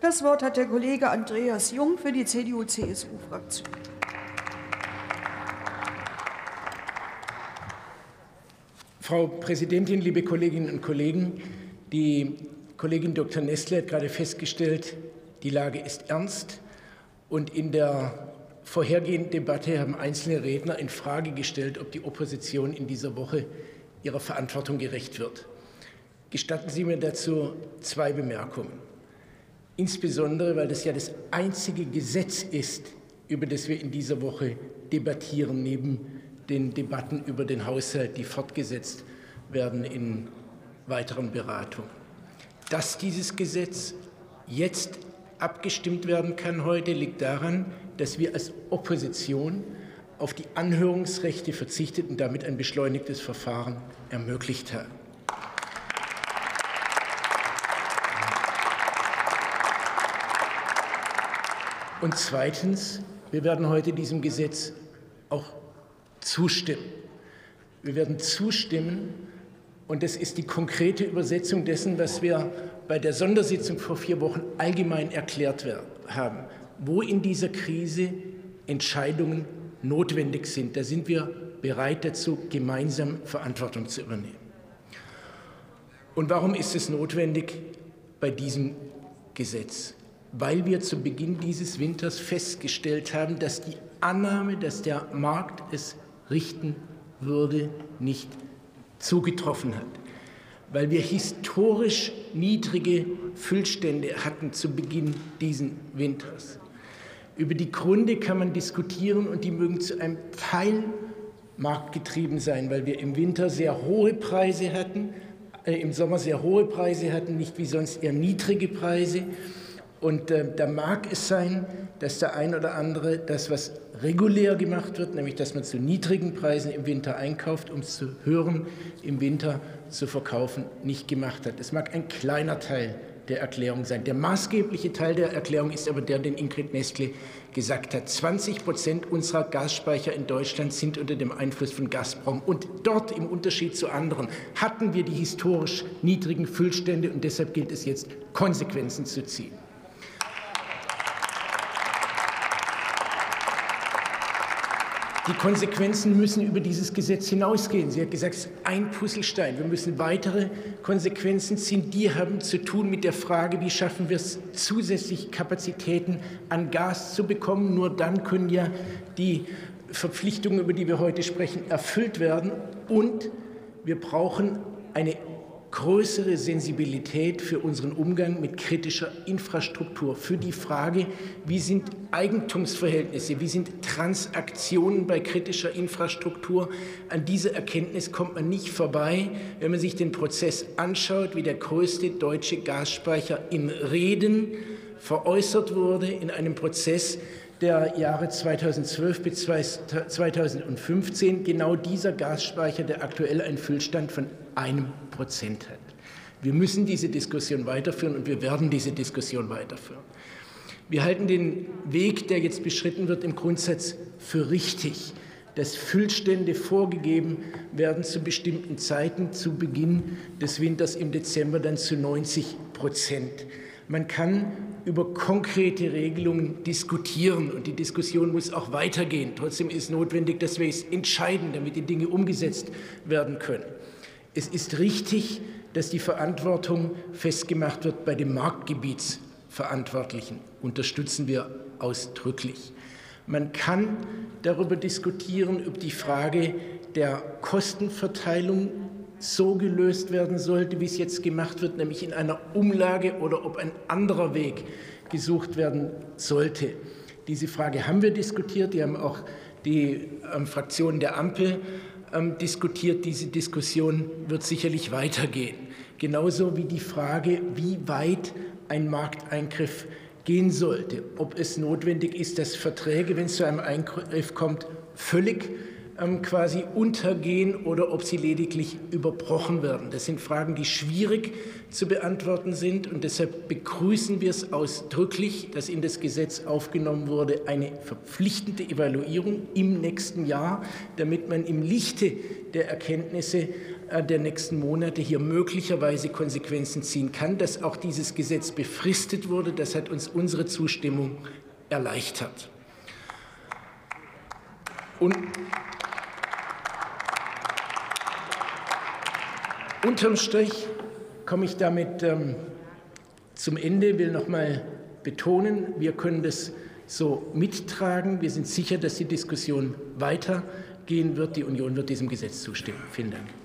Das Wort hat der Kollege Andreas Jung für die CDU-CSU-Fraktion. Frau Präsidentin, liebe Kolleginnen und Kollegen! Die Kollegin Dr. Nestle hat gerade festgestellt, die Lage ist ernst. Und in der vorhergehenden Debatte haben einzelne Redner in Frage gestellt, ob die Opposition in dieser Woche ihrer Verantwortung gerecht wird. Gestatten Sie mir dazu zwei Bemerkungen. Insbesondere, weil das ja das einzige Gesetz ist, über das wir in dieser Woche debattieren, neben den Debatten über den Haushalt, die fortgesetzt werden in weiteren Beratungen. Dass dieses Gesetz jetzt abgestimmt werden kann heute, liegt daran, dass wir als Opposition auf die Anhörungsrechte verzichtet und damit ein beschleunigtes Verfahren ermöglicht haben. Und zweitens, wir werden heute diesem Gesetz auch zustimmen. Wir werden zustimmen, und das ist die konkrete Übersetzung dessen, was wir bei der Sondersitzung vor vier Wochen allgemein erklärt haben, wo in dieser Krise Entscheidungen notwendig sind. Da sind wir bereit dazu, gemeinsam Verantwortung zu übernehmen. Und warum ist es notwendig bei diesem Gesetz? Weil wir zu Beginn dieses Winters festgestellt haben, dass die Annahme, dass der Markt es richten würde, nicht zugetroffen hat. Weil wir historisch niedrige Füllstände hatten zu Beginn dieses Winters. Über die Gründe kann man diskutieren und die mögen zu einem Teil marktgetrieben sein, weil wir im Winter sehr hohe Preise hatten, äh, im Sommer sehr hohe Preise hatten, nicht wie sonst eher niedrige Preise. Und äh, da mag es sein, dass der ein oder andere das, was regulär gemacht wird, nämlich dass man zu niedrigen Preisen im Winter einkauft, um es zu hören im Winter zu verkaufen, nicht gemacht hat. Es mag ein kleiner Teil der Erklärung sein. Der maßgebliche Teil der Erklärung ist aber der, den Ingrid Nestle gesagt hat. 20 Prozent unserer Gasspeicher in Deutschland sind unter dem Einfluss von Gazprom. Und dort, im Unterschied zu anderen, hatten wir die historisch niedrigen Füllstände. Und deshalb gilt es jetzt, Konsequenzen zu ziehen. Die Konsequenzen müssen über dieses Gesetz hinausgehen. Sie hat gesagt, es ist ein Puzzlestein. Wir müssen weitere Konsequenzen ziehen. Die haben zu tun mit der Frage, wie schaffen wir es, zusätzlich Kapazitäten an Gas zu bekommen. Nur dann können ja die Verpflichtungen, über die wir heute sprechen, erfüllt werden. Und wir brauchen eine größere Sensibilität für unseren Umgang mit kritischer Infrastruktur, für die Frage, wie sind Eigentumsverhältnisse, wie sind Transaktionen bei kritischer Infrastruktur. An diese Erkenntnis kommt man nicht vorbei, wenn man sich den Prozess anschaut, wie der größte deutsche Gasspeicher in Reden veräußert wurde in einem Prozess, der Jahre 2012 bis 2015 genau dieser Gasspeicher, der aktuell einen Füllstand von einem Prozent hat. Wir müssen diese Diskussion weiterführen und wir werden diese Diskussion weiterführen. Wir halten den Weg, der jetzt beschritten wird, im Grundsatz für richtig, dass Füllstände vorgegeben werden zu bestimmten Zeiten, zu Beginn des Winters im Dezember dann zu 90 Prozent. Man kann über konkrete Regelungen diskutieren. Und die Diskussion muss auch weitergehen. Trotzdem ist es notwendig, dass wir es entscheiden, damit die Dinge umgesetzt werden können. Es ist richtig, dass die Verantwortung festgemacht wird bei dem Marktgebietsverantwortlichen. Unterstützen wir ausdrücklich. Man kann darüber diskutieren, ob die Frage der Kostenverteilung so gelöst werden sollte, wie es jetzt gemacht wird, nämlich in einer Umlage oder ob ein anderer Weg gesucht werden sollte. Diese Frage haben wir diskutiert. Die haben auch die ähm, Fraktionen der Ampel ähm, diskutiert. Diese Diskussion wird sicherlich weitergehen. Genauso wie die Frage, wie weit ein Markteingriff gehen sollte. Ob es notwendig ist, dass Verträge, wenn es zu einem Eingriff kommt, völlig ähm, quasi untergehen oder ob sie lediglich überbrochen werden. Das sind Fragen, die schwierig zu beantworten sind und deshalb begrüßen wir es ausdrücklich, dass in das Gesetz aufgenommen wurde eine verpflichtende Evaluierung im nächsten Jahr, damit man im Lichte der Erkenntnisse äh, der nächsten Monate hier möglicherweise Konsequenzen ziehen kann. Dass auch dieses Gesetz befristet wurde, das hat uns unsere Zustimmung erleichtert. Und unterm Strich komme ich damit ähm, zum Ende, will noch mal betonen, wir können das so mittragen. Wir sind sicher, dass die Diskussion weitergehen wird. Die Union wird diesem Gesetz zustimmen. Vielen Dank.